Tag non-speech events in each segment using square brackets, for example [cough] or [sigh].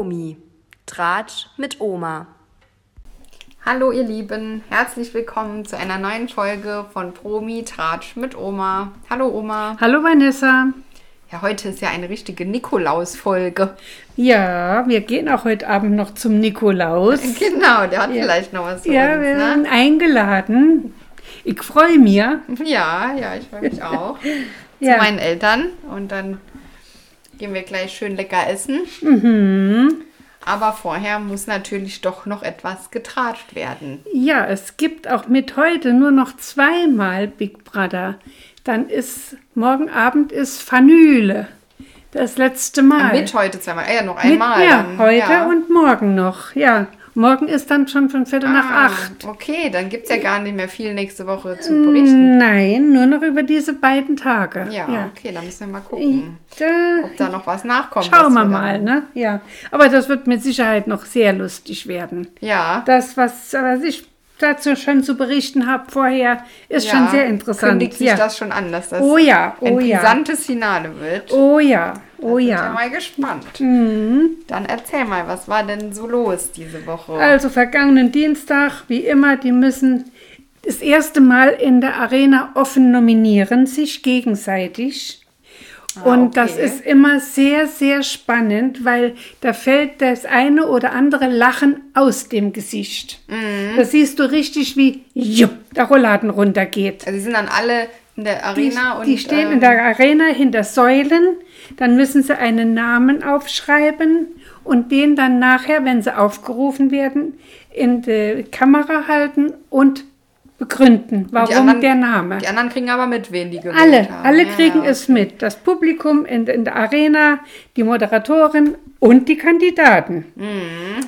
Promi. Tratsch mit Oma. Hallo ihr Lieben, herzlich willkommen zu einer neuen Folge von Promi Tratsch mit Oma. Hallo Oma. Hallo Vanessa. Ja, heute ist ja eine richtige Nikolaus-Folge. Ja, wir gehen auch heute Abend noch zum Nikolaus. [laughs] Genau, der hat Ja. vielleicht noch was für Ja, uns, wir ne? sind eingeladen. Ich freue mich. Ja, ja, ich freue mich auch. [laughs] Ja. Zu meinen Eltern und dann gehen wir gleich schön lecker essen. Mhm. Aber vorher muss natürlich doch noch etwas getratscht werden. Ja, es gibt auch mit heute nur noch zweimal Big Brother. Dann ist morgen Abend ist Fanüle. Das letzte Mal. Mit heute zweimal, äh, ja, noch Mit- einmal. ja, dann. heute ja. und morgen noch. Ja, morgen ist dann schon von Viertel nach Ah, acht. Okay, dann gibt es ja gar nicht mehr viel nächste Woche zu berichten. Nein, nur noch über diese beiden Tage. Ja, okay, dann müssen wir mal gucken, Da, ob da noch was nachkommt. Schauen wir mal, dann- ne? Ja. Aber das wird mit Sicherheit noch sehr lustig werden. Ja, Das, was, was ich dazu schon zu berichten habe vorher, ist ja, schon sehr interessant. Kündigt sich ja. das schon an, dass das Oh ja, ein oh ja. brisantes Finale wird. Oh ja, oh Bin ja ja. Mhm. mal gespannt. Dann erzähl mal, was war denn so los diese Woche? Also vergangenen Dienstag, wie immer, die müssen das erste Mal in der Arena offen nominieren, sich gegenseitig. Und das Ah, okay. ist immer sehr, sehr spannend, weil da fällt das eine oder andere Lachen aus dem Gesicht. Mhm. Da siehst du richtig, wie jupp, der Rollladen runtergeht. also, sie sind dann alle in der Die, Arena und. die stehen ähm, in der Arena hinter Säulen, dann müssen sie einen Namen aufschreiben und den dann nachher, wenn sie aufgerufen werden, in die Kamera halten und begründen, warum anderen- der Name. Die anderen kriegen aber mit, wen die gewählt Alle, haben. alle Ja, kriegen ja. es mit. Das Publikum in, in der Arena, die Moderatorin und die Kandidaten.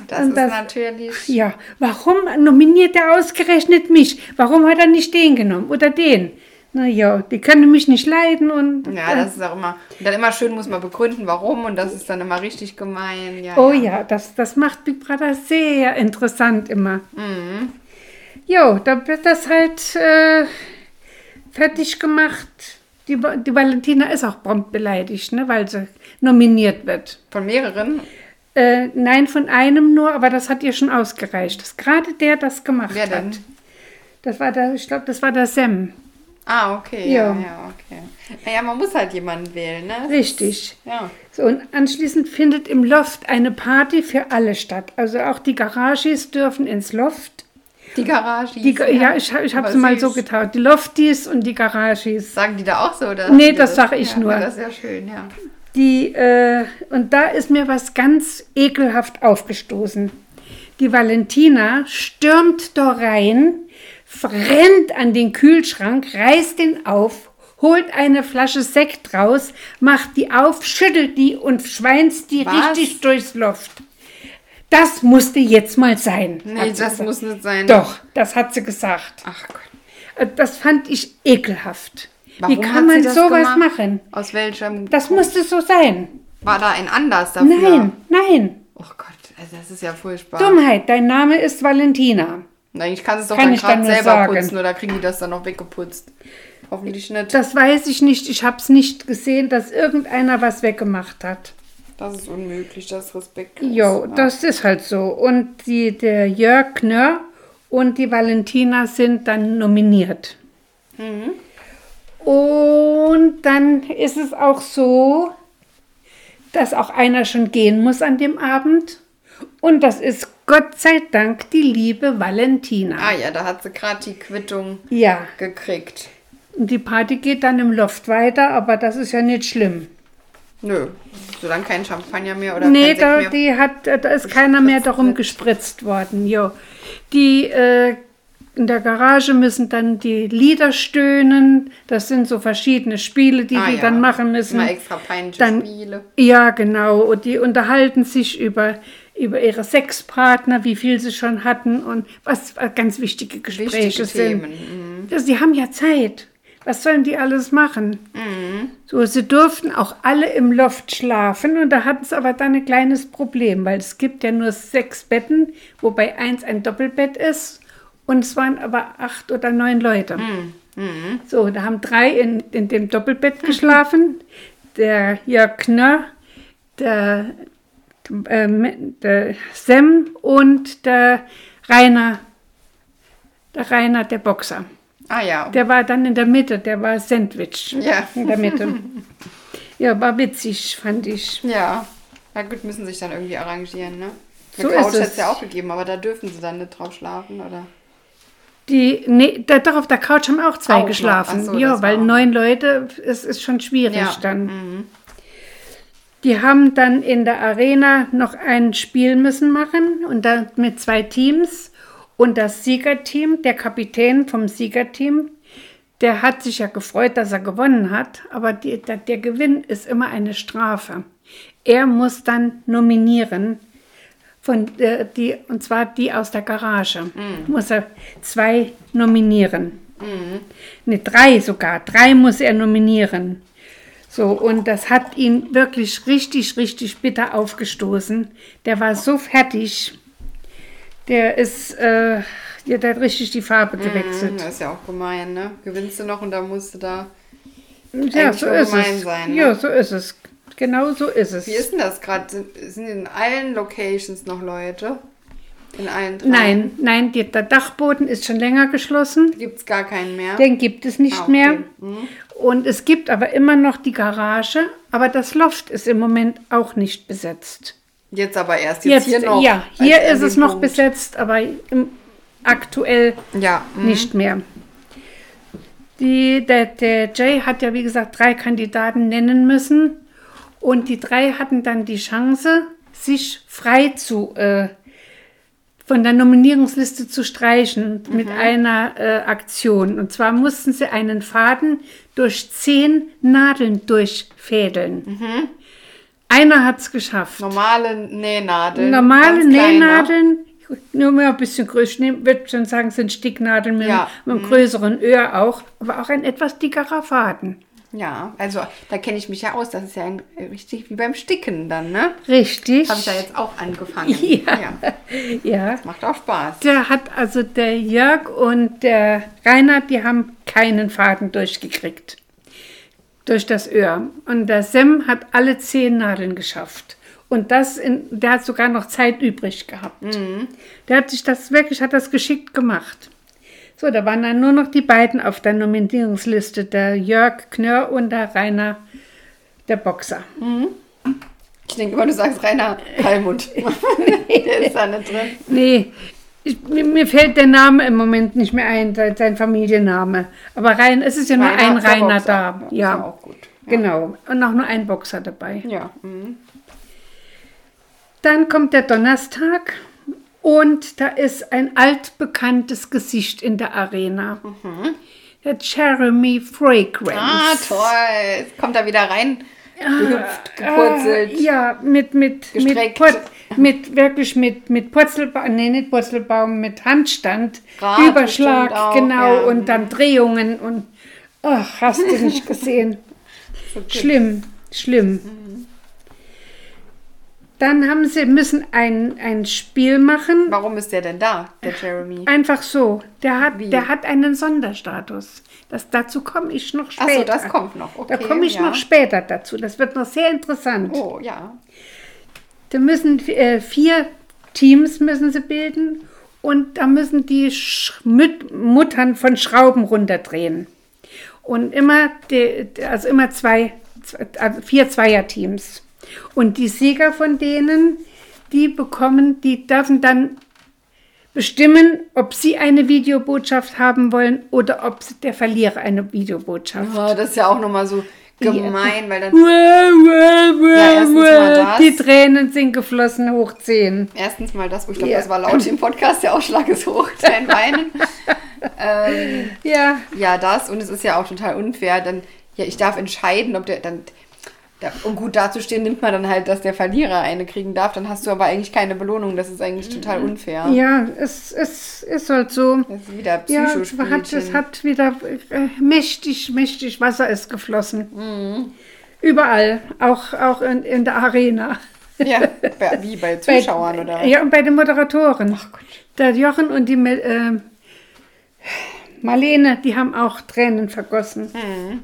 Das Und ist das- natürlich. Ja, warum nominiert er ausgerechnet mich? Warum hat er nicht den genommen oder den? Na ja, die können mich nicht leiden und Ja, das ist auch immer. Und dann immer schön muss man begründen, warum. Und das ist dann immer richtig gemein. Ja, Oh ja, das, das macht Big Brother sehr interessant immer. Mhm. Jo, da wird das halt äh, fertig gemacht. Die, die Valentina ist auch prompt beleidigt, ne, weil sie nominiert wird. Von mehreren. Äh, nein, von einem nur, aber das hat ihr schon ausgereicht. Dass gerade der das gemacht Wer denn? hat. Das war der, ich glaube, das war der Sam. Ah, okay. Ja, Ja. ja, okay. Naja, man muss halt jemanden wählen, ne? Richtig. Ja. So, und anschließend findet im Loft eine Party für alle statt. Also auch die Garages dürfen ins Loft. Die Garage. Die, ja, ja, ich, ich habe sie mal so getauft. Die Lofties und die Garages. Sagen die da auch so? Oder Nee, ihr das sag ich ja, nur. Das ist ja schön, ja. Die, äh, und da ist mir was ganz ekelhaft aufgestoßen. Die Valentina stürmt da rein, rennt an den Kühlschrank, reißt den auf, holt eine Flasche Sekt raus, macht die auf, schüttelt die und schweinst die Was? richtig durchs Loft. Das musste jetzt mal sein. Nee, das gesagt. muss nicht sein. Doch, das hat sie gesagt. Ach Gott. Äh, Das fand ich ekelhaft. Warum Wie kann man sowas gemacht? machen? Aus welchem. Das musste so sein. War da ein Anlass dafür? Nein, nein. Oh Gott, also das ist ja furchtbar. Dummheit, dein Name ist Valentina. Na, ich kann es doch Kann dann gerade selber sagen. putzen oder kriegen die das dann noch weggeputzt? Hoffentlich nicht. Das weiß ich nicht. Ich habe es nicht gesehen, dass irgendeiner was weggemacht hat. Das ist unmöglich, das ist respektlos. Jo, Ja. das ist halt so. Und die, der Jörg Knörr und die Valentina sind dann nominiert. Mhm. Und dann ist es auch so, dass auch einer schon gehen muss an dem Abend. Und das ist Gott sei Dank die liebe Valentina. Ah ja, da hat sie gerade die Quittung Ja, gekriegt. und die Party geht dann im Loft weiter, aber das ist ja nicht schlimm. Nö, solange kein Champagner mehr oder Nee, da, mehr. die hat, da ist keiner mehr darum wird. gespritzt worden. Jo. Die äh, in der Garage müssen dann die Lieder stöhnen. Das sind so verschiedene Spiele, die Ah, die ja. dann machen müssen. Immer extra peinliche Dann- Spiele. Ja, genau. Und die unterhalten sich über, über ihre Sexpartner, wie viel sie schon hatten und was ganz wichtige Gespräche Wichtige sind. Mhm. Ja, Sie haben ja Zeit. Was sollen die alles machen? Mhm. So, sie durften auch alle im Loft schlafen und da hatten sie aber dann ein kleines Problem, weil es gibt ja nur sechs Betten, wobei eins ein Doppelbett ist und es waren aber acht oder neun Leute. Mhm. So, da haben drei in, in dem Doppelbett geschlafen, [laughs] der Jörg Knörr, der ähm, der Sam und der Rainer, der Rainer, der Boxer. Ah ja. Der war dann in der Mitte, der war Sandwich Ja. in der Mitte. ja, war witzig, fand ich. Ja. Na gut, müssen sich dann irgendwie arrangieren, ne? Eine So Couch ist hätte es. ja auch gegeben, aber da dürfen sie dann nicht drauf schlafen, oder? Die, nee, da, doch auf der Couch haben auch zwei Auch geschlafen. So, ja, weil neun Leute, es ist schon schwierig Ja. dann. Mhm. Die haben dann in der Arena noch ein Spiel müssen machen und da mit zwei Teams und das Siegerteam, der Kapitän vom Siegerteam, der hat sich ja gefreut, dass er gewonnen hat, aber die, der, der Gewinn ist immer eine Strafe. Er muss dann nominieren von äh, die und zwar die aus der Garage. Muss er zwei nominieren. Ne, drei sogar. Drei muss er nominieren. So, und das hat ihn wirklich richtig, richtig bitter aufgestoßen. Der war so fertig. Der ist, äh, ja, der hat richtig die Farbe gewechselt. Mhm, Das ist ja auch gemein, ne? Gewinnst du noch und dann musst du da. ja, so ist gemein es. sein, ne? Ja, so ist es. Genau so ist es. Wie ist denn das gerade? Sind, sind in allen Locations noch Leute? In allen drei? Nein, nein, der Dachboden ist schon länger geschlossen. Gibt es gar keinen mehr? Den gibt es nicht Ah, okay. mehr. Mhm. Und es gibt aber immer noch die Garage, aber das Loft ist im Moment auch nicht besetzt. Jetzt aber erst. Jetzt, Jetzt, hier noch. ja, hier ist es noch Punkt. besetzt, aber im, aktuell Ja. mhm. nicht mehr. Die, der, der Jay hat ja, wie gesagt, drei Kandidaten nennen müssen. Und die drei hatten dann die Chance, sich frei zu äh, von der Nominierungsliste zu streichen mit einer äh, Aktion. Und zwar mussten sie einen Faden durch zehn Nadeln durchfädeln. Einer hat es geschafft. Normale Nähnadeln. Normale. Nähnadeln, nur mehr ein bisschen größer, ich würde schon sagen, es sind Sticknadeln mit, Ja, mit einem größeren Öhr auch, aber auch ein etwas dickerer Faden. Ja, also da kenne ich mich ja aus. Das ist ja ein, richtig wie beim Sticken dann, ne? Richtig. Habe ich ja jetzt auch angefangen. [laughs] Ja. Ja. Macht auch Spaß. Der hat also der Jörg und der Rainer, die haben keinen Faden durchgekriegt. Durch das Öhr. Und der Sem hat alle zehn Nadeln geschafft. Und das in, der hat sogar noch Zeit übrig gehabt. Der hat sich das wirklich, hat das geschickt gemacht. So, da waren dann nur noch die beiden auf der Nominierungsliste, der Jörg Knörr und der Rainer, der Boxer. Ich denke immer, du sagst Rainer Kalmund. [laughs] Der ist da nicht drin. Nee, ich, mir, mir fällt der Name im Moment nicht mehr ein, sein, Familienname. Aber rein, es ist ja nur ein der Rainer da. Ist Ja, auch gut. genau. Und auch nur ein Boxer dabei. Ja. mhm. Dann kommt der Donnerstag und da ist ein altbekanntes Gesicht in der Arena. Der Jeremy Fragrance. Mhm. Ah, toll. Jetzt kommt er wieder rein. Gehüpft, gepurzelt. Äh, ja, mit, mit, mit, Gestreckt. Put, mit wirklich mit, mit Purzelbaum, nee, nicht Purzelbaum, mit Handstand, Rad Überschlag, auch, genau, ja. und dann Drehungen und ach, hast du nicht gesehen. [laughs] schlimm, schlimm. Dann haben sie, müssen ein, ein Spiel machen. Warum ist der denn da, der Jeremy? Einfach so. Der hat, Wie? der hat einen Sonderstatus. Das, dazu komme ich noch später. Achso, das kommt noch. Okay, da komme ich ja. noch später dazu. Das wird noch sehr interessant. Oh, ja. Da müssen äh, vier Teams müssen sie bilden und da müssen die Sch Müt Muttern von Schrauben runterdrehen. Und immer, die, also immer zwei, zwei also vier Zweierteams. Und die Sieger von denen, die bekommen, die dürfen dann bestimmen, ob sie eine Videobotschaft haben wollen oder ob der Verlierer eine Videobotschaft. Oh, das ist ja auch nochmal so gemein, weil dann das. Die Tränen sind geflossen, hoch 10. erstens mal das, wo ich glaube, Ja. das war laut im Podcast, der Ausschlag ist hoch, [laughs] dein Weinen. ähm, Ja, ja, das und es ist ja auch total unfair. Dann, ja, ich darf entscheiden, ob der dann, da, um gut dazustehen, nimmt man dann halt, dass der Verlierer eine kriegen darf. Dann hast du aber eigentlich keine Belohnung. Das ist eigentlich total unfair. ja, es, es ist halt so. Das ist wieder Ja, es Psychospielchen. hat, es hat wieder äh, mächtig, mächtig Wasser ist geflossen. Mhm. Überall, auch, auch in, in der Arena. ja, bei- [laughs] wie bei Zuschauern oder? Ja, und bei den Moderatoren. Der Jochen und die äh, Marlene, die haben auch Tränen vergossen. Mhm.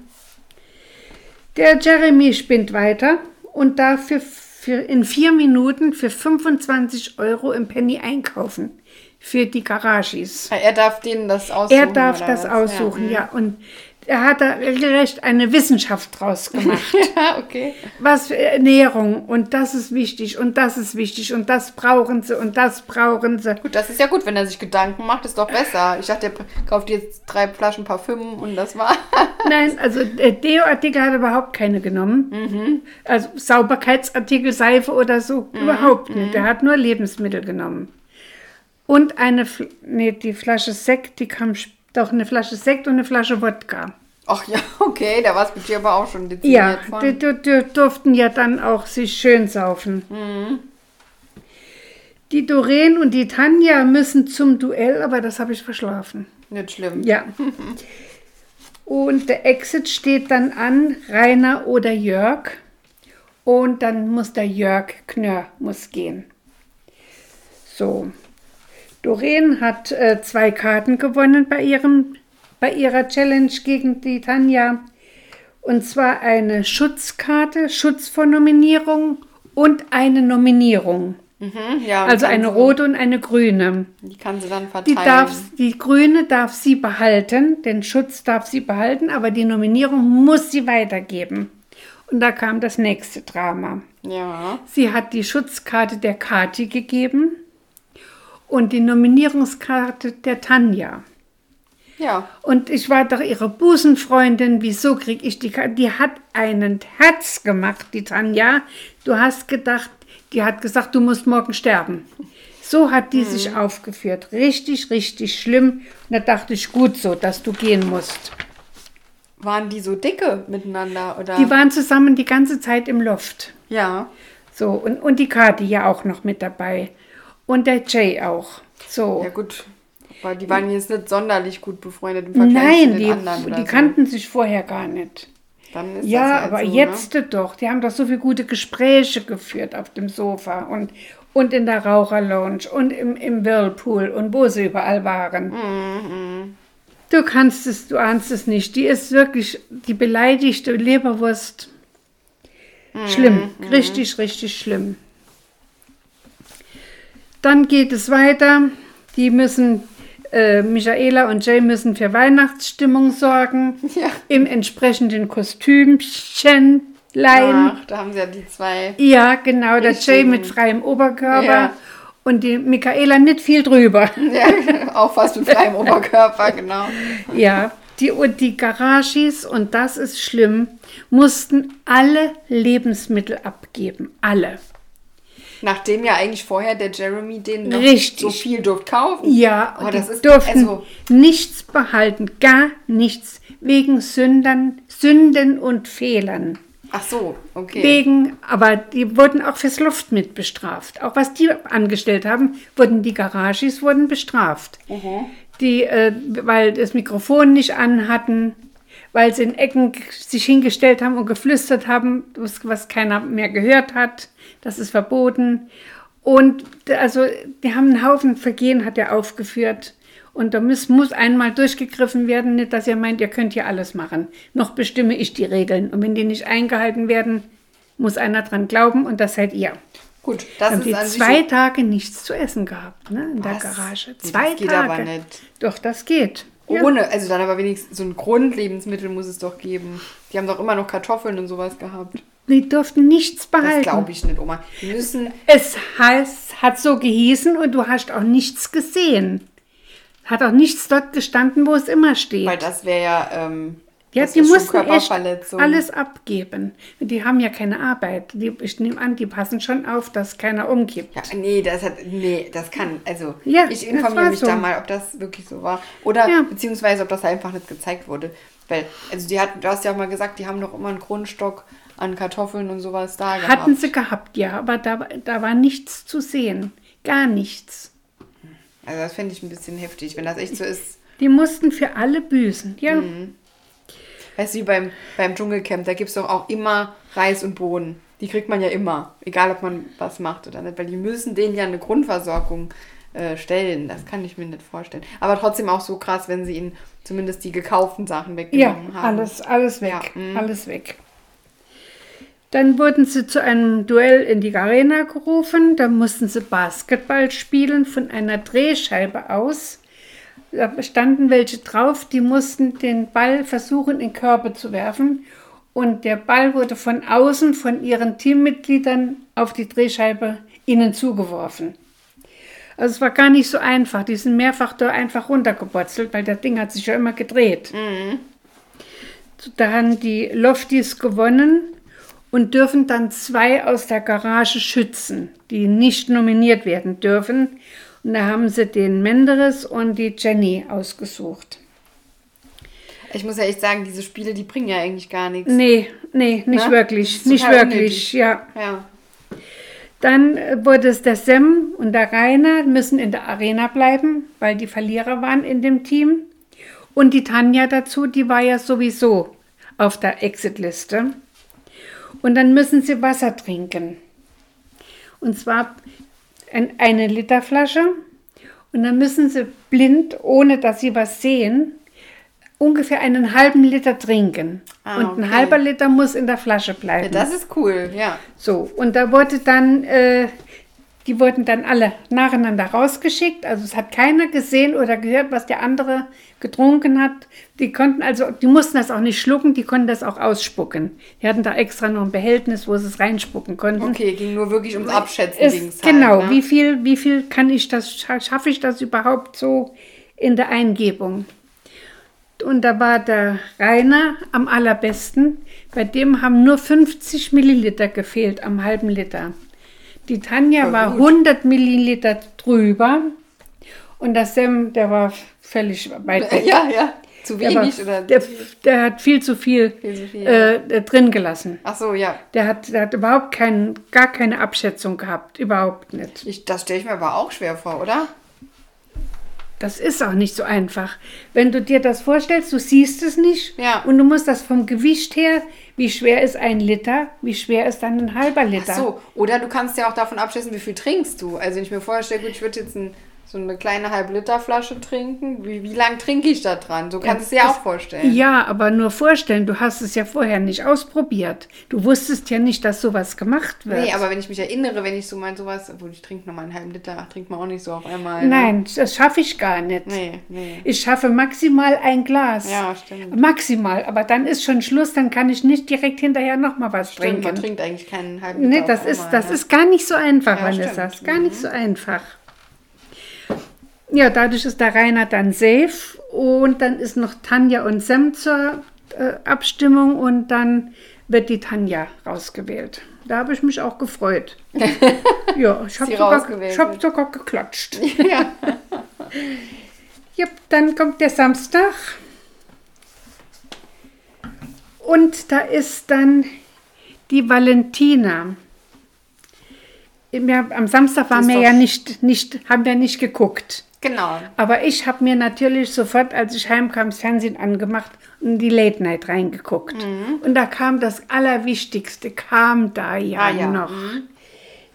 Der Jeremy spinnt weiter und dafür für, in vier Minuten für 25 Euro im Penny einkaufen. Für die Garagis. Er darf denen das aussuchen. Er darf das was? aussuchen, ja. Ja. Und er hat da regelrecht eine Wissenschaft draus gemacht. [laughs] Ja, okay. Was für Ernährung und das ist wichtig und das ist wichtig und das brauchen sie und das brauchen sie. Gut, das ist ja gut, wenn er sich Gedanken macht, ist doch besser. Ich dachte, er kauft jetzt drei Flaschen Parfüm und das war. [laughs] Nein, also äh, Deo-Artikel hat er überhaupt keine genommen. Also Sauberkeitsartikel, Seife oder so, überhaupt nicht. Er hat nur Lebensmittel genommen. Und eine, nee, die Flasche Sekt, die kam, sp- doch eine Flasche Sekt und eine Flasche Wodka. Ach ja, [laughs] okay, da war es mit dir aber auch schon Ja, dezimiert von. die, die, die durften ja dann auch sich schön saufen. Die Doreen und die Tanja müssen zum Duell, aber das habe ich verschlafen. Nicht schlimm. Ja. [laughs] Und der Exit steht dann an, Rainer oder Jörg. Und dann muss der Jörg Knörr muss gehen. So. Doreen hat äh, zwei Karten gewonnen bei, ihrem, bei ihrer Challenge gegen die Tanja. Und zwar eine Schutzkarte, Schutz vor Nominierung und eine Nominierung. Mhm, ja, Also eine rote und eine grüne. Die kann sie dann Die, verteilen. darf, die Grüne darf sie behalten, den Schutz darf sie behalten, aber die Nominierung muss sie weitergeben. Und da kam das nächste Drama. Ja. Sie hat die Schutzkarte der Kati gegeben und die Nominierungskarte der Tanja. Ja. Und ich war doch ihre Busenfreundin. Wieso kriege ich die Karte? Die hat einen Herz gemacht, die Tanja. Du hast gedacht, die hat gesagt, du musst morgen sterben. So hat die sich aufgeführt. Richtig, richtig schlimm. Und da dachte ich, gut so, dass du gehen musst. Waren die so dicke miteinander? Oder? Die waren zusammen die ganze Zeit im Loft. ja. So, und, und die Kati ja auch noch mit dabei. Und der Jay auch. So. Ja, gut. Aber die waren jetzt nicht sonderlich gut befreundet im Vergleich zu Nein, den die, anderen. Oder die so. kannten sich vorher gar nicht. Dann ist Ja, das halt aber so, jetzt doch. Die haben doch so viele gute Gespräche geführt auf dem Sofa und, und in der Raucherlounge und im, im Whirlpool und wo sie überall waren. Mhm, Du kannst es, du ahnst es nicht. Die ist wirklich die beleidigte Leberwurst. Mhm, Schlimm, richtig, richtig schlimm. Dann geht es weiter. Die müssen, äh, Michaela und Jay müssen für Weihnachtsstimmung sorgen. Ja. Im entsprechenden Kostümchen leihen. Ach, da haben sie ja die zwei. Ja, genau, der Jay mit freiem Oberkörper Ja. und die Michaela nicht viel drüber. Ja, [laughs] auch fast mit freiem Oberkörper, genau. Ja, die, und die Garagis, und das ist schlimm, mussten alle Lebensmittel abgeben. Alle. Nachdem ja eigentlich vorher der Jeremy den noch Richtig. so viel durfte kaufen. Ja, Aber und das ist durften also nichts behalten, gar nichts, wegen Sündern, Sünden und Fehlern. Ach so, okay. Wegen, aber die wurden auch fürs Luft mit bestraft. Auch was die angestellt haben, wurden die Garagis wurden bestraft. Mhm. Die, äh, weil das Mikrofon nicht anhatten, weil sie in Ecken sich hingestellt haben und geflüstert haben, was, keiner mehr gehört hat. Das ist verboten. Und also, die haben einen Haufen Vergehen, hat er aufgeführt. Und da muss, muss einmal durchgegriffen werden, nicht, dass ihr meint, ihr könnt hier alles machen. Noch bestimme ich die Regeln. Und wenn die nicht eingehalten werden, muss einer dran glauben und das seid ihr. Gut, das haben ist die an zwei Tage nichts zu essen gehabt, ne, in der Was? Garage. Nee, Zwei das geht Tage. aber nicht. Doch, das geht. Ja. Ohne, also dann aber wenigstens so ein Grundlebensmittel muss es doch geben. Die haben doch immer noch Kartoffeln und sowas gehabt. Die durften nichts Das behalten. glaube ich nicht, Oma. Die müssen, Es heißt, hat so gehießen und du hast auch nichts gesehen. Hat auch nichts dort gestanden, wo es immer steht. weil das wäre ja, ähm, ja, das die mussten echt alles abgeben. Die haben ja keine Arbeit. Die, ich nehme an, die passen schon auf, dass keiner umgibt. Ja, nee, das hat, nee, das kann, also, Ja, ich informiere mich so. da mal, ob das wirklich so war. Oder, Ja. beziehungsweise, ob das einfach nicht gezeigt wurde. Weil, also, die hatten, du hast ja auch mal gesagt, die haben doch immer einen Grundstock an Kartoffeln und sowas da gehabt. Hatten sie gehabt, ja, aber da, da war nichts zu sehen. Gar nichts. Also, das fände ich ein bisschen heftig, wenn das echt so ist. Die mussten für alle büßen. Ja, Mhm. Weißt du, wie beim, beim Dschungelcamp, da gibt es doch auch immer Reis und Bohnen. Die kriegt man ja immer, egal ob man was macht oder nicht, weil die müssen denen ja eine Grundversorgung äh, stellen. Das kann ich mir nicht vorstellen. Aber trotzdem auch so krass, wenn sie ihnen zumindest die gekauften Sachen ja weggenommen haben. alles, alles weg. Ja, mhm. Alles weg. Dann wurden sie zu einem Duell in die Arena gerufen. Da mussten sie Basketball spielen von einer Drehscheibe aus. Da standen welche drauf, die mussten den Ball versuchen, in Körbe zu werfen. Und der Ball wurde von außen von ihren Teammitgliedern auf die Drehscheibe ihnen zugeworfen. Also es war gar nicht so einfach. Die sind mehrfach da einfach runtergepurzelt, weil das Ding hat sich ja immer gedreht. Da haben die Lofties gewonnen und dürfen dann zwei aus der Garage schützen, die nicht nominiert werden dürfen. Und da haben sie den Menderes und die Jenny ausgesucht. Ich muss ja echt sagen, diese Spiele, die bringen ja eigentlich gar nichts. Nee, nee, nicht Ne? wirklich, nicht wirklich, unnötig. ja. Ja. Dann äh, wurde es der Sem und der Rainer müssen in der Arena bleiben, weil die Verlierer waren in dem Team. Und die Tanja dazu, die war ja sowieso auf der Exit-Liste. Und dann müssen sie Wasser trinken. Und zwar ein, eine Literflasche. Und dann müssen sie blind, ohne dass sie was sehen, ungefähr einen halben Liter trinken. Ah, und ein okay. halber Liter muss in der Flasche ja, bleiben. das ist cool, ja. So, und da wurde dann, äh, die wurden dann alle nacheinander rausgeschickt. Also es hat keiner gesehen oder gehört, was der andere getrunken hat. Die konnten also, die mussten das auch nicht schlucken, die konnten das auch ausspucken. Die hatten da extra noch ein Behältnis, wo sie es reinspucken konnten. Okay, ging nur wirklich ums Abschätzen. Es, ging's halt, genau, ne? wie viel, wie viel kann ich das, scha- schaffe ich das überhaupt so in der Eingebung? Und da war der Rainer am allerbesten. Bei dem haben nur 50 Milliliter gefehlt am halben Liter. Die Tanja war gut. 100 Milliliter drüber. Und der Sam, der war völlig weit [laughs] weg. Ja, ja. Zu Der, war, wenig oder der, der hat viel zu viel, Viel zu viel. Äh, drin gelassen. Ach so, ja. Der hat, der hat überhaupt kein, gar keine Abschätzung gehabt. Überhaupt nicht. Ich, das stelle ich mir aber auch schwer vor, oder? Das ist auch nicht so einfach. Wenn du dir das vorstellst, du siehst es nicht Ja. und du musst das vom Gewicht her, wie schwer ist ein Liter, wie schwer ist dann ein halber Liter. Ach so, oder du kannst ja auch davon abschätzen, wie viel trinkst du. Also wenn ich mir vorstelle, gut, ich würde jetzt ein, so eine kleine halbe Liter Flasche trinken, wie, wie lang trinke ich da dran? So kannst du es dir ja auch vorstellen. Ja, aber nur vorstellen, du hast es ja vorher nicht ausprobiert. Du wusstest ja nicht, dass sowas gemacht wird. Nee, aber wenn ich mich erinnere, wenn ich so mal sowas, obwohl ich trinke nochmal einen halben Liter, ach, trinkt man auch nicht so auf einmal. ne? Nein, das schaffe ich gar nicht. Nee, nee. Ich schaffe maximal ein Glas. Ja, stimmt. Maximal, aber dann ist schon Schluss, dann kann ich nicht direkt hinterher noch mal was Stimmt, man trinken. trinkt eigentlich keinen halben Liter Nee, das ist, einmal, das ne? ist gar nicht so einfach, Ja, Vanessa. stimmt. Mhm. Ist gar nicht so einfach. Ja, dadurch ist der Rainer dann safe und dann ist noch Tanja und Sam zur äh, Abstimmung und dann wird die Tanja rausgewählt. Da habe ich mich auch gefreut. [laughs] ja, ich habe sogar, ich hab sogar geklatscht. [laughs] Ja. Ja, dann kommt der Samstag. Und da ist dann die Valentina. Ja, am Samstag waren wir ja nicht, nicht, haben wir nicht geguckt. Genau. Aber ich habe mir natürlich sofort, als ich heimkam, das Fernsehen angemacht und die Late Night reingeguckt. Und da kam das Allerwichtigste, kam da ja, Ah, ja. noch.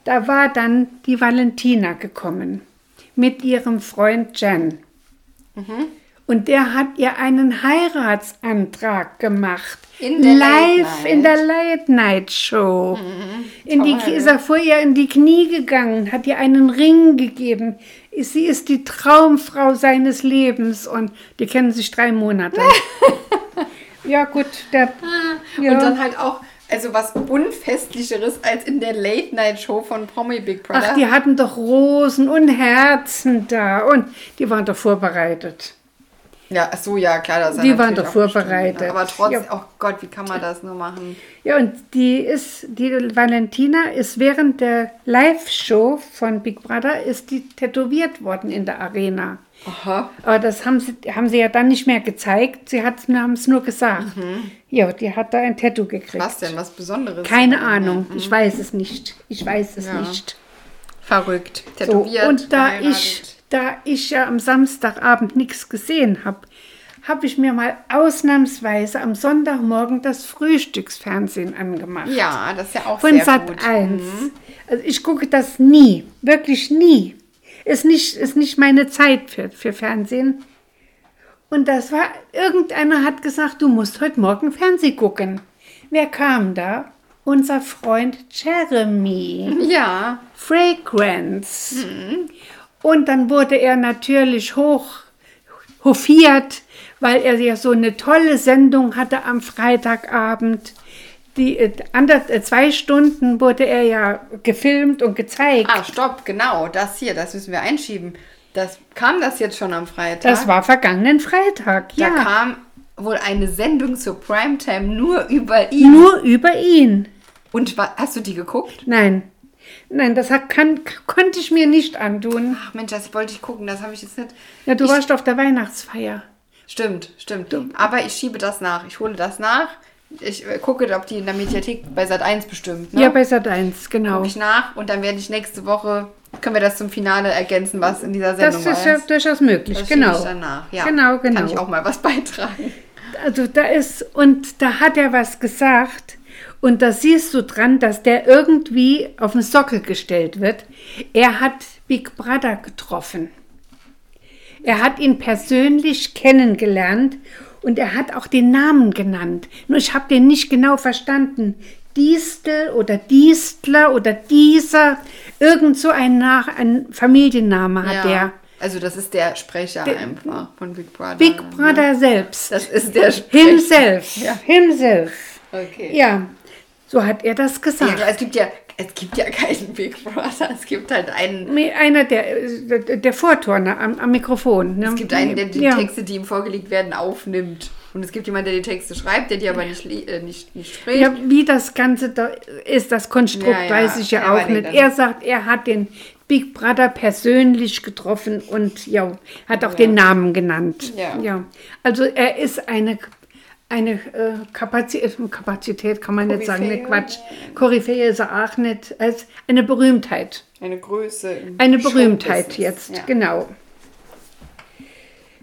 Da war dann die Valentina gekommen mit ihrem Freund Jen. Und der hat ihr einen Heiratsantrag gemacht. In der Live in der Late Night Show. In die, ist er vor ihr in die Knie gegangen, hat ihr einen Ring gegeben. Sie ist die Traumfrau seines Lebens und die kennen sich drei Monate. [laughs] ja, gut, der. Ja. Und dann halt auch, also was Unfestlicheres als in der Late-Night-Show von Promi Big Brother. Ach, die hatten doch Rosen und Herzen da und die waren doch vorbereitet. Ja, ach so, ja, klar. Das Die waren doch vorbereitet. Aber trotzdem, Ja. oh Gott, wie kann man das nur machen? Ja, und die ist, die Valentina ist während der Live-Show von Big Brother ist die tätowiert worden in der Arena. Aha. Aber das haben sie, haben sie ja dann nicht mehr gezeigt. Sie hat- haben es nur gesagt. Ja, die hat da ein Tattoo gekriegt. Mhm. Was denn? Was Besonderes? Keine Ahnung. Ich weiß es nicht. Ich weiß es Ja. nicht. Verrückt. So, Tätowiert. und da ich, da ich ja am Samstagabend nichts gesehen habe, habe ich mir mal ausnahmsweise am Sonntagmorgen das Frühstücksfernsehen angemacht. Ja, das ist ja auch Von sehr Sat gut. Mhm. 1. Also ich gucke das nie, wirklich nie. Ist nicht, ist nicht meine Zeit für, für Fernsehen. Und das war, irgendeiner hat gesagt, du musst heute Morgen Fernsehen gucken. Wer kam da? unser Freund Jeremy. [laughs] Ja. Fragrance. Und dann wurde er natürlich hoch hofiert, weil er ja so eine tolle Sendung hatte am Freitagabend. Die äh, ander, äh, zwei Stunden wurde er ja gefilmt und gezeigt. Ah, stopp, genau, das hier, das müssen wir einschieben. Das kam das jetzt schon am Freitag. das war vergangenen Freitag, da ja. kam wohl eine Sendung zur Primetime nur über ihn. Nur über ihn. Und hast du die geguckt? Nein. Nein, das kann, konnte ich mir nicht antun. Ach Mensch, das wollte ich gucken, das habe ich jetzt nicht. Ja, du ich, warst auf der Weihnachtsfeier. Stimmt, stimmt. Aber ich schiebe das nach. Ich hole das nach. Ich äh, gucke, ob die in der Mediathek bei Sat 1 bestimmt. Ne? Ja, bei Sat 1, genau. Gucke ich nach und dann werde ich nächste Woche, können wir das zum Finale ergänzen, was in dieser Sendung Das ist ja ist. durchaus möglich, Das genau. ich dann nach. Ja. Genau, genau. Kann ich auch mal was [laughs] beitragen. Also da ist, und da hat er was gesagt. Und da siehst du dran, dass der irgendwie auf den Sockel gestellt wird. Er hat Big Brother getroffen. Er hat ihn persönlich kennengelernt und er hat auch den Namen genannt. Nur ich habe den nicht genau verstanden. Distel oder Dienstler oder dieser, irgend so ein, Nach ein Familienname hat er. Also das ist der Sprecher einfach von Big Brother. Big ne? Brother selbst. Das ist der Sprecher. Himself. Ja. Himself. Okay. Ja, so hat er das Ja, gesagt. es gibt ja, es gibt ja keinen Big Brother. Es gibt halt einen, Einer der, der, der Vorturner am, am Mikrofon. Ne? es gibt einen, der die ja. Texte, die ihm vorgelegt werden, aufnimmt. Und es gibt jemanden, der die Texte schreibt, der die aber nicht, äh, nicht, nicht spricht. Ja, wie das Ganze da ist, das Konstrukt, Ja, ja. weiß ich ja, Ja, auch nicht. Er sagt, er hat den Big Brother persönlich getroffen und ja, hat auch den Namen genannt. Ja. Also er ist eine, eine äh, Kapazität, Kapazität kann man nicht sagen, ne. Quatsch. Koryphäe ist er auch nicht, als eine Berühmtheit. Eine Größe. Eine Berühmtheit jetzt, Ja. genau.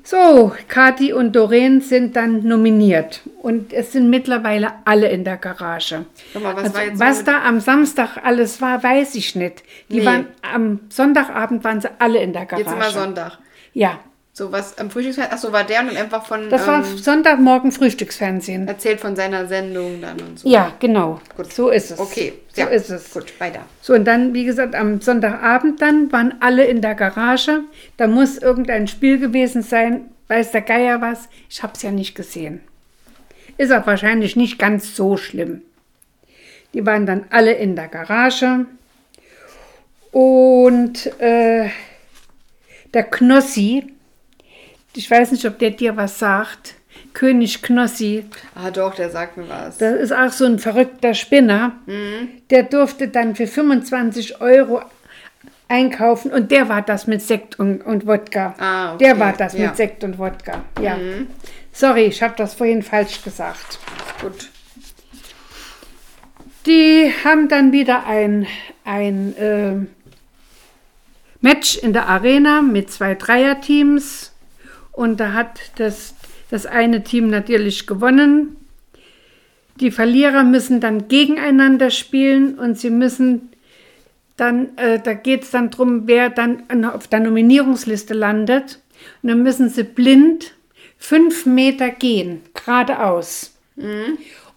So, Kathi und Doreen sind dann nominiert und es sind mittlerweile alle in der Garage. Mal, was also, was da am Samstag alles war, weiß ich nicht. Die Nee. waren am Sonntagabend waren sie alle in der Garage. Jetzt immer Sonntag. Ja, So was am Frühstücksfernsehen. Achso, war der und einfach von. das war ähm, Sonntagmorgen Frühstücksfernsehen. erzählt von seiner Sendung dann und so. Ja, genau. Gut. So ist es. Okay, so ja. ist es. Gut, weiter. So, und dann, wie gesagt, am Sonntagabend dann waren alle in der Garage. Da muss irgendein Spiel gewesen sein. Weiß der Geier was? Ich habe es ja nicht gesehen. Ist auch wahrscheinlich nicht ganz so schlimm. Die waren dann alle in der Garage. Und äh, der Knossi, ich weiß nicht, ob der dir was sagt, König Knossi, Ah, doch, der sagt mir was. das ist auch so ein verrückter Spinner. Der durfte dann für 25 Euro einkaufen und der war das mit Sekt und, und Wodka. Ah, okay. Der war das Ja. mit Sekt und Wodka. Ja. Sorry, ich habe das vorhin falsch gesagt. Gut. Die haben dann wieder ein, ein äh, Match in der Arena mit zwei Dreierteams. Und da hat das, das eine Team natürlich gewonnen. Die Verlierer müssen dann gegeneinander spielen und sie müssen dann, äh, da geht es dann darum, wer dann an- auf der Nominierungsliste landet. Und dann müssen sie blind fünf Meter gehen, geradeaus.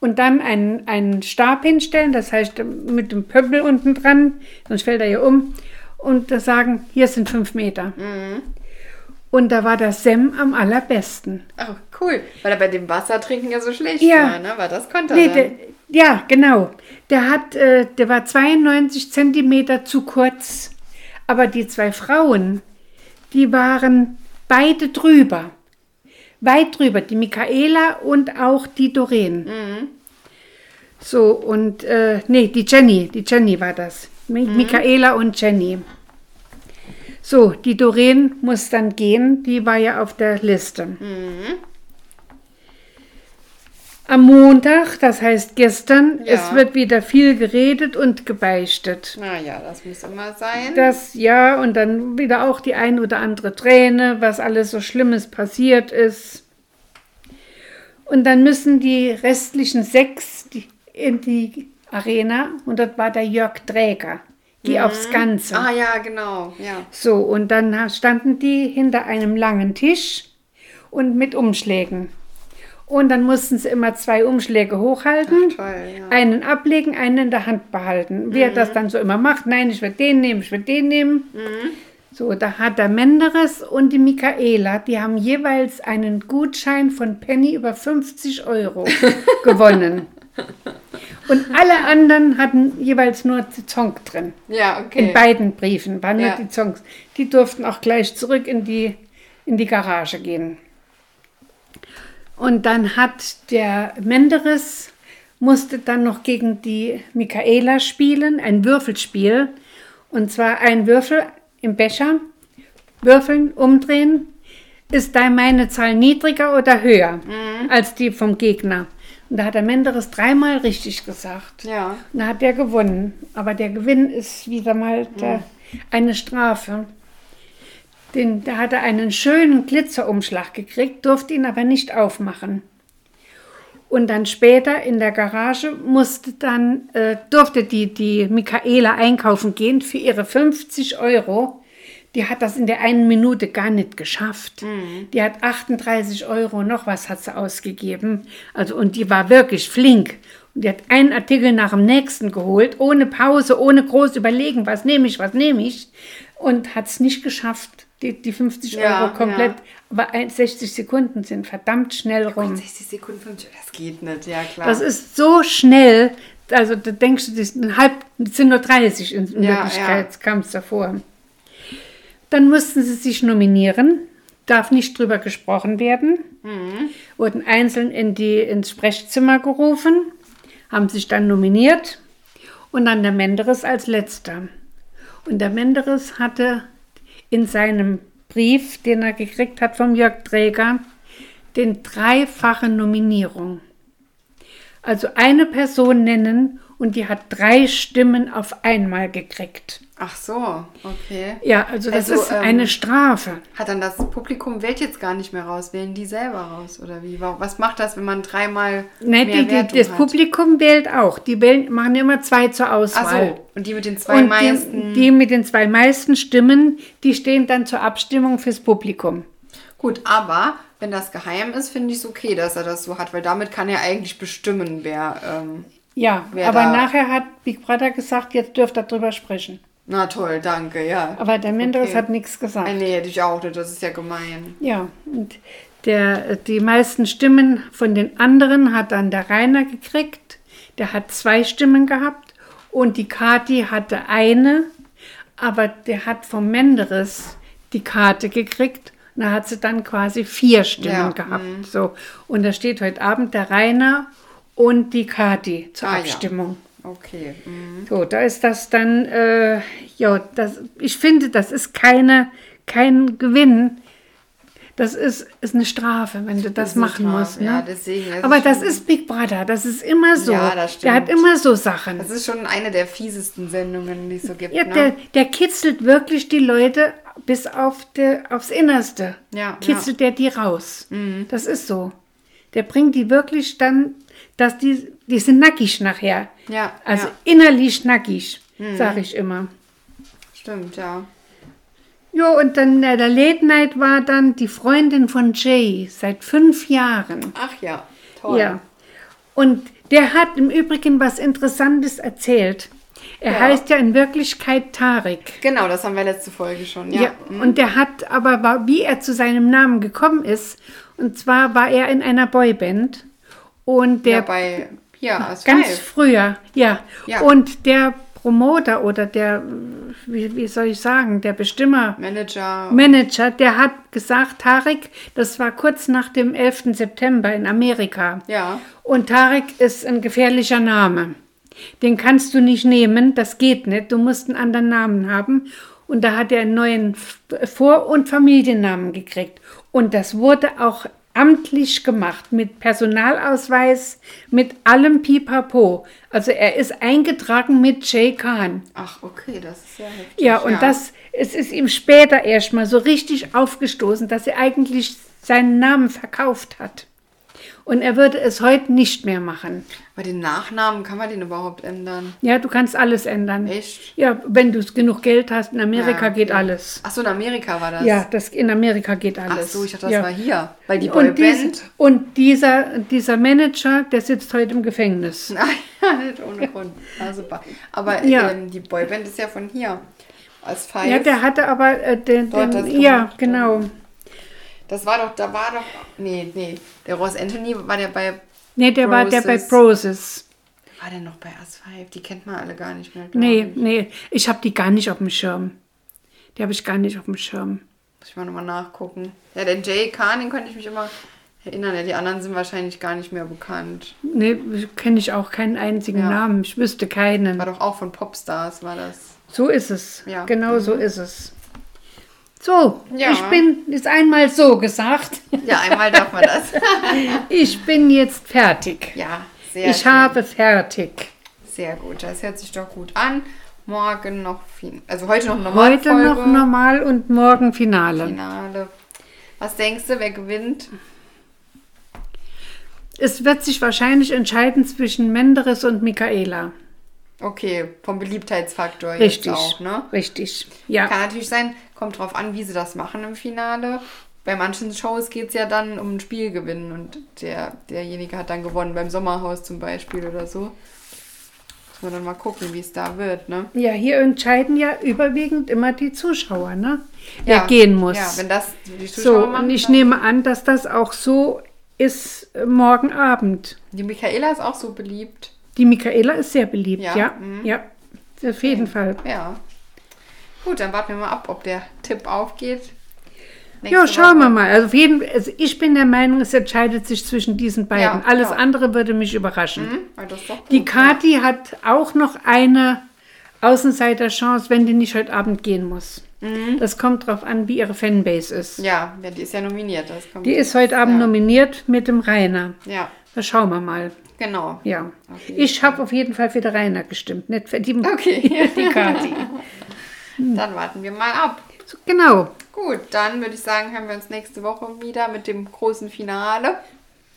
Und dann einen, einen Stab hinstellen, das heißt mit dem Pöppel unten dran, sonst fällt er ja um. Und sagen, hier sind fünf Meter. Und da war der Sem am allerbesten. Oh, cool. Weil er bei dem Wassertrinken ja so schlecht Ja. war, ne? Weil das konnte er Nee, der, ja, genau. Der hat, äh, der war 92 Zentimeter zu kurz. Aber die zwei Frauen, die waren beide drüber. Weit drüber. Die Michaela und auch die Doreen. So, und, äh, nee, die Jenny. Die Jenny war das. Mi Michaela und Jenny. So, die Doreen muss dann gehen. Die war ja auf der Liste. Am Montag, das heißt gestern, Ja. es wird wieder viel geredet und gebeichtet. Naja, das muss immer sein. Das ja, und dann wieder auch die ein oder andere Träne, was alles so Schlimmes passiert ist. Und dann müssen die restlichen sechs in die Arena und dort war der Jörg Träger. Geh aufs Ganze. ah ja, genau. Ja. So, und dann standen die hinter einem langen Tisch und mit Umschlägen. Und dann mussten sie immer zwei Umschläge hochhalten, Ach, toll, ja. einen ablegen, einen in der Hand behalten. Wie er das dann so immer macht, nein, ich will den nehmen, ich will den nehmen. So, da hat der Menderes und die Michaela, die haben jeweils einen Gutschein von Penny über 50 Euro [laughs] gewonnen. Und alle anderen hatten jeweils nur die Song drin. Ja, okay. In beiden Briefen waren nur Ja. die Songs. Die durften auch gleich zurück in die, in die Garage gehen. Und dann hat der Menderes musste dann noch gegen die Michaela spielen, ein Würfelspiel. Und zwar ein Würfel im Becher, würfeln, umdrehen. Ist da meine Zahl niedriger oder höher als die vom Gegner? Und da hat der Menderes dreimal richtig gesagt. Ja. Und da hat er gewonnen. Aber der Gewinn ist wieder mal der, eine Strafe. Den, da hat er einen schönen Glitzerumschlag gekriegt, durfte ihn aber nicht aufmachen. Und dann später in der Garage musste dann, äh, durfte die, die Michaela einkaufen gehen für ihre 50 Euro. Die hat das in der einen Minute gar nicht geschafft. Die hat 38 Euro, noch was hat sie ausgegeben. Also, und die war wirklich flink. Und die hat einen Artikel nach dem nächsten geholt, ohne Pause, ohne groß überlegen, was nehme ich, was nehme ich. Und hat es nicht geschafft, die, die 50 Ja, Euro komplett. ja. Aber ein- 60 Sekunden sind verdammt schnell rum. 60 Sekunden, 50, das geht nicht, ja klar. Das ist so schnell, also da denkst du, das halb, das sind nur 30 in, in Ja, Wirklichkeit, kam es davor. Dann mussten sie sich nominieren, darf nicht drüber gesprochen werden, Mhm. wurden einzeln in die, ins Sprechzimmer gerufen, haben sich dann nominiert und dann der Menderes als letzter. Und der Menderes hatte in seinem Brief, den er gekriegt hat vom Jörg Träger, den dreifache Nominierung. Also eine Person nennen und die hat drei Stimmen auf einmal gekriegt. Ach so, okay. Ja, also das Also, ist ähm, eine Strafe. Hat dann das Publikum wählt jetzt gar nicht mehr raus, wählen die selber raus oder wie? Wa- Was macht das, wenn man dreimal Nein, mehr die, die, das hat? Publikum wählt auch. Die wählen, machen immer zwei zur Ach Auswahl. so, und die mit den zwei Und meisten. die, die mit den zwei meisten Stimmen, die stehen dann zur Abstimmung fürs Publikum. Gut, aber wenn das geheim ist, finde ich es okay, dass er das so hat, weil damit kann er eigentlich bestimmen, wer. Ähm, Ja, Wer aber nachher hat Big Brother gesagt, jetzt dürft ihr drüber sprechen. Na toll, danke, ja. Aber der Menderes Okay. hat nichts gesagt. Äh, nee, hätte ich auch nicht, das ist ja gemein. Ja, und der, die meisten Stimmen von den anderen hat dann der Rainer gekriegt. Der hat zwei Stimmen gehabt und die Kati hatte eine, aber der hat vom Menderes die Karte gekriegt. Und da hat sie dann quasi vier Stimmen Ja, gehabt. So. Und da steht heute Abend der Rainer und die Kati zur Ah, ja. Okay. mhm. So, da ist das dann, äh, ja, das, ich finde, das ist keine, kein Gewinn. Das ist, ist eine Strafe, wenn du das, eine machen Strafe, musst. Ne? ja, deswegen, das Aber ist das ist Big Brother, das ist immer so. Ja, das Der hat stimmt. immer so Sachen. Das ist schon eine der fiesesten Sendungen, die es so gibt. Ja, ne? der, der kitzelt wirklich die Leute bis auf de, aufs Innerste. Ja, kitzelt der die raus. Das ist so. Der bringt die wirklich dann, dass die, die sind nackig nachher. Ja, Also ja. innerlich nackig, sage ich immer. Stimmt, ja. Jo, und dann äh, der Late Night war dann die Freundin von Jay seit fünf Jahren. Ach ja, toll. Ja. Und der hat im Übrigen was Interessantes erzählt. Er Ja. heißt ja in Wirklichkeit Tarek. Genau, das haben wir letzte Folge schon. Ja. Ja. mhm. Und der hat aber, wie er zu seinem Namen gekommen ist, und zwar war er in einer Boyband. Und der ja, bei als ganz Five. früher, ja. Ja. Und der Promoter oder der, wie, wie soll ich sagen, der Bestimmer, Manager. Manager, der hat gesagt, Tarek, das war kurz nach dem 11. September in Amerika. Ja. Und Tarek ist ein gefährlicher Name. Den kannst du nicht nehmen, das geht nicht. Du musst einen anderen Namen haben. Und da hat er einen neuen Vor- und Familiennamen gekriegt. Und das wurde auch amtlich gemacht mit Personalausweis, mit allem Pipapo. Also er ist eingetragen mit Jay Khan. Ach, okay, das ist ja heftig. Ja, und das, es ist ihm später erst mal so richtig aufgestoßen, dass er eigentlich seinen Namen verkauft hat. Und er würde es heute nicht mehr machen. Bei den Nachnamen kann man den überhaupt ändern? Ja, du kannst alles ändern. Echt? Ja, wenn du genug Geld hast. In Amerika Ja, geht okay. alles. Ach so, in Amerika war das. Ja, das, in Amerika geht Ach alles. so, ich dachte, das ja. war hier. Weil die und, dies, und dieser, dieser Manager, der sitzt heute im Gefängnis. [laughs] Nein, ja, nicht ohne Grund. Ah, super. Aber Ja. ähm, die Boyband ist ja von hier. Als Five. Ja, der hatte aber äh, den, den ja, genau. Das war doch, da war doch. Nee, nee. Der Ross Anthony war der bei. Nee, der war der bei Broses. Broses. War der noch bei As Five? Die kennt man alle gar nicht mehr. Nee, Ich. nee, ich habe die gar nicht auf dem Schirm. Die habe ich gar nicht auf dem Schirm. Muss ich mal nochmal nachgucken. Ja, den Jay Khan, den konnte ich mich immer erinnern. Ja, die anderen sind wahrscheinlich gar nicht mehr bekannt. Nee, kenne ich auch keinen einzigen Ja. Namen. Ich wüsste keinen. War doch auch von Popstars, war das. So ist es. Ja. Genau so ist es. So, Ja. ich bin, ist einmal so gesagt, [laughs] Ja, einmal darf man das. [laughs] ich bin jetzt fertig. ja, sehr ich schön. habe fertig. Sehr gut, das hört sich doch gut an. Morgen noch viel. Also heute noch normal. Heute noch normal und morgen Finale. Finale. Was denkst du, wer gewinnt? Es wird sich wahrscheinlich entscheiden zwischen Menderes und Michaela. Okay, vom Beliebtheitsfaktor Richtig. jetzt auch, ne? Richtig. Ja. Kann natürlich sein, kommt drauf an, wie sie das machen im Finale. Bei manchen Shows geht es ja dann um ein Spielgewinn und der, derjenige hat dann gewonnen, beim Sommerhaus zum Beispiel oder so. Muss man dann mal gucken, wie es da wird, ne? Ja, hier entscheiden ja überwiegend immer die Zuschauer, ne? Wer Ja. gehen muss. Ja, wenn das die so, Zuschauer machen. und ich nehme an, dass das auch so ist äh, morgen Abend. Die Michaela ist auch so beliebt. Die Michaela ist sehr beliebt, Ja, ja. mhm. Ja, auf jeden Fall. Ja. Gut, dann warten wir mal ab, ob der Tipp aufgeht. Ja, Nächste schauen wir Woche. mal. Also, auf jeden, also ich bin der Meinung, es entscheidet sich zwischen diesen beiden. Ja, Alles ja. andere würde mich überraschen. Hm, ah, doch gut, Die ja. Kati hat auch noch eine Außenseiter-Chance, wenn die nicht heute Abend gehen muss. Das kommt drauf an, wie ihre Fanbase ist. Mhm. Ja, ja, die ist ja nominiert. Die ist heute Abend ja. nominiert mit dem Rainer. Ja, Da schauen wir mal. genau. Ja. Jeden Ich habe auf jeden Fall für den Rainer gestimmt, nicht für die, Okay, [laughs] die Kati. [laughs] dann warten wir mal ab. Genau. Gut, dann würde ich sagen, hören wir uns nächste Woche wieder mit dem großen Finale.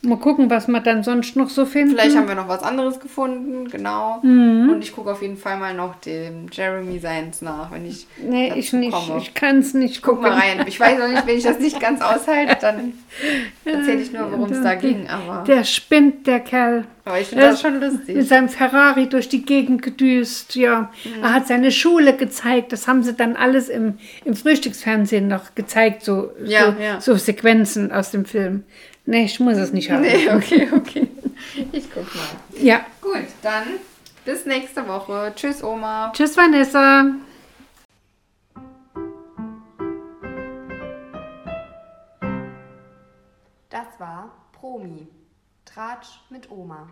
Mal gucken, was wir dann sonst noch so finden. Vielleicht haben wir noch was anderes gefunden, genau. Und ich gucke auf jeden Fall mal noch dem Jeremy Seins nach, wenn ich Nee, ich nicht. komme. Ich kann es nicht Guck gucken. mal rein. Ich weiß noch nicht, wenn ich das nicht ganz aushalte, dann [laughs] erzähle ich nur, worum es da ging. Aber, Der spinnt, der Kerl. aber ich finde das schon Mit lustig. seinem Ferrari durch die Gegend gedüst, ja. Er hat seine Schule gezeigt. Das haben sie dann alles im, im Frühstücksfernsehen noch gezeigt, so, Ja, so, ja. so Sequenzen aus dem Film. Nee, ich muss es nicht haben. Nee, okay, okay. Ich guck mal. Ja. Gut, dann bis nächste Woche. Tschüss, Oma. Tschüss, Vanessa. Das war Promi. Tratsch mit Oma.